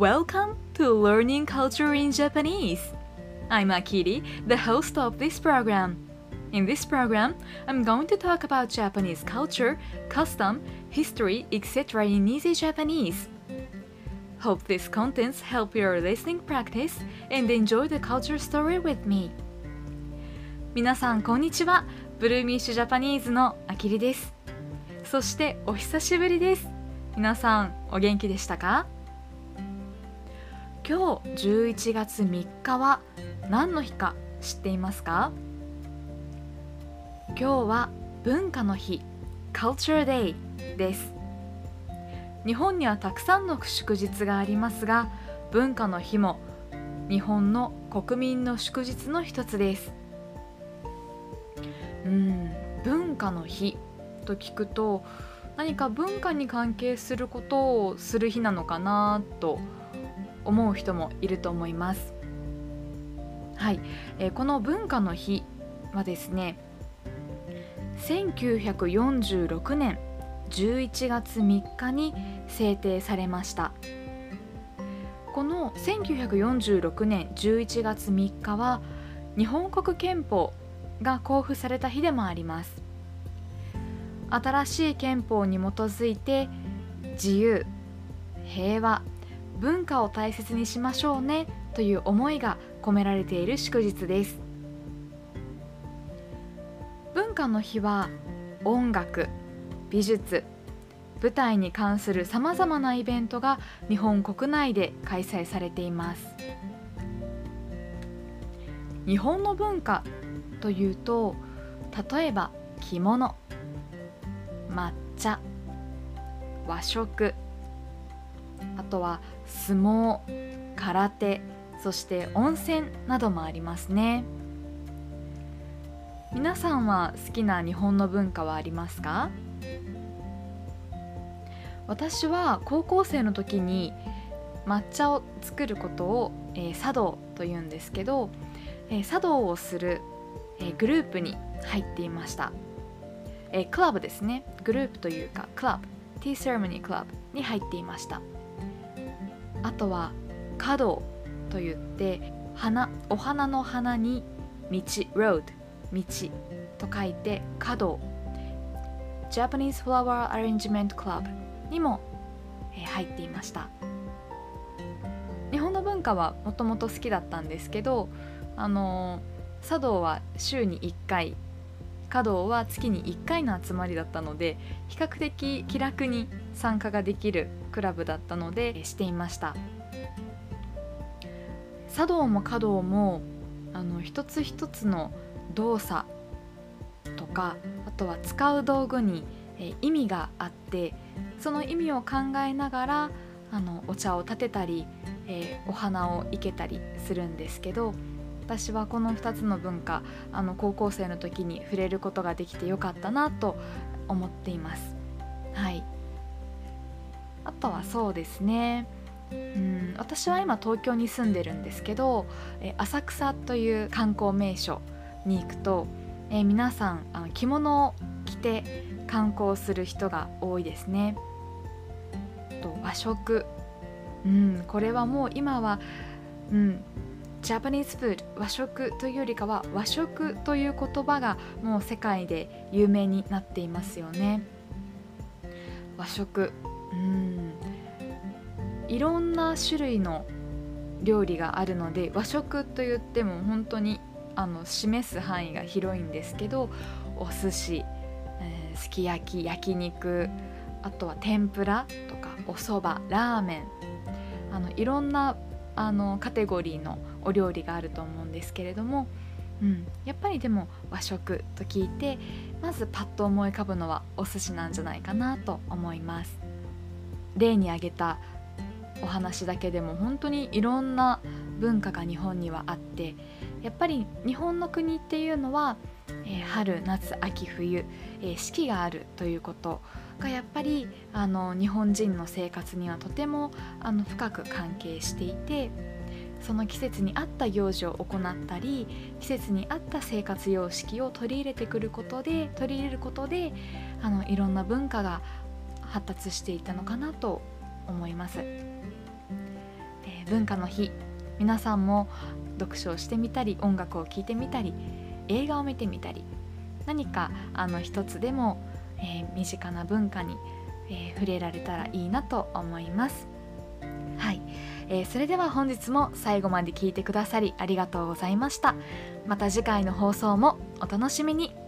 Welcome to Learning Culture in Japanese. I'm Akiri, the host of this program. In this program, I'm going to talk about Japanese culture, custom, history, etc. in easy Japanese. Hope these contents help your listening practice and enjoy the culture story with me. 皆さんこんにちは。ブルーミッシュジャパニーズのあきりです。そしてお久しぶりです。皆さんお元気でしたか 今日11月3日は何の日か知っていますか？今日は文化の日 Culture Day です。日本にはたくさんの祝日がありますが文化の日も日本の国民の祝日の一つです。うん文化の日と聞くと何か文化に関係することをする日なのかなと思思う人もいると思います。はい、えー、この文化の日はですね1946年11月3日に制定されました。この1946年11月3日は日本国憲法が公布された日でもあります。新しい憲法に基づいて自由平和文化を大切にしましょうねという思いが込められている祝日です。文化の日は音楽美術舞台に関するさまざまなイベントが日本国内で開催されています。日本の文化というと例えば着物抹茶和食とは相撲空手そして温泉などもありますね。皆さんは好きな日本の文化はありますか？私は高校生の時に抹茶を作ることを、えー、茶道というんですけど、えー、茶道をする、えー、グループに入っていました、えー、クラブですね。グループというかクラブ。ティーセレモニークラブに入っていました。あとは華道といって花お花の花に道 road 道と書いて華道 Japanese Flower Arrangement Club にも、えー、入っていました。日本の文化はもともと好きだったんですけどあのー、茶道は週に1回華道は月に1回の集まりだったので比較的気楽に参加ができるクラブだったのでしていました。茶道も華道もあの一つ一つの動作とかあとは使う道具に、え意味があってその意味を考えながらあのお茶を立てたり、えー、お花を生けたりするんですけど私はこの2つの文化あの高校生の時に触れることができてよかったなと思っています。はいあとはそうですねうん私は今東京に住んでるんですけど、え浅草という観光名所に行くと、え皆さんあの着物を着て観光する人が多いですね。と和食、うん、これはもう今は、うん、ジャパニーズフード和食というよりかは和食という言葉がもう世界で有名になっていますよね。和食。うん。いろんな種類の料理があるので和食と言っても本当にあの示す範囲が広いんですけどお寿司、えー、すき焼き焼肉あとは天ぷらとかおそばラーメン。あのいろんなあのカテゴリーのお料理があると思うんですけれども、うん、やっぱりでも和食と聞いてまずパッと思い浮かぶのはお寿司なんじゃないかなと思います。例に挙げたお話だけでも本当にいろんな文化が日本にはあってやっぱり日本の国っていうのは、えー、春夏秋冬、えー、四季があるということがやっぱりあの日本人の生活にはとてもあの深く関係していてその季節に合った行事を行ったり季節に合った生活様式を取り入れてくることで取り入れることであのいろんな文化が発達していたのかなと思います。文化の日皆さんも読書をしてみたり音楽を聴いてみたり映画を見てみたり何かあの一つでも、えー、身近な文化に、えー、触れられたらいいなと思います。はい、えー、それでは本日も最後まで聞いてくださりありがとうございました。また次回の放送もお楽しみに。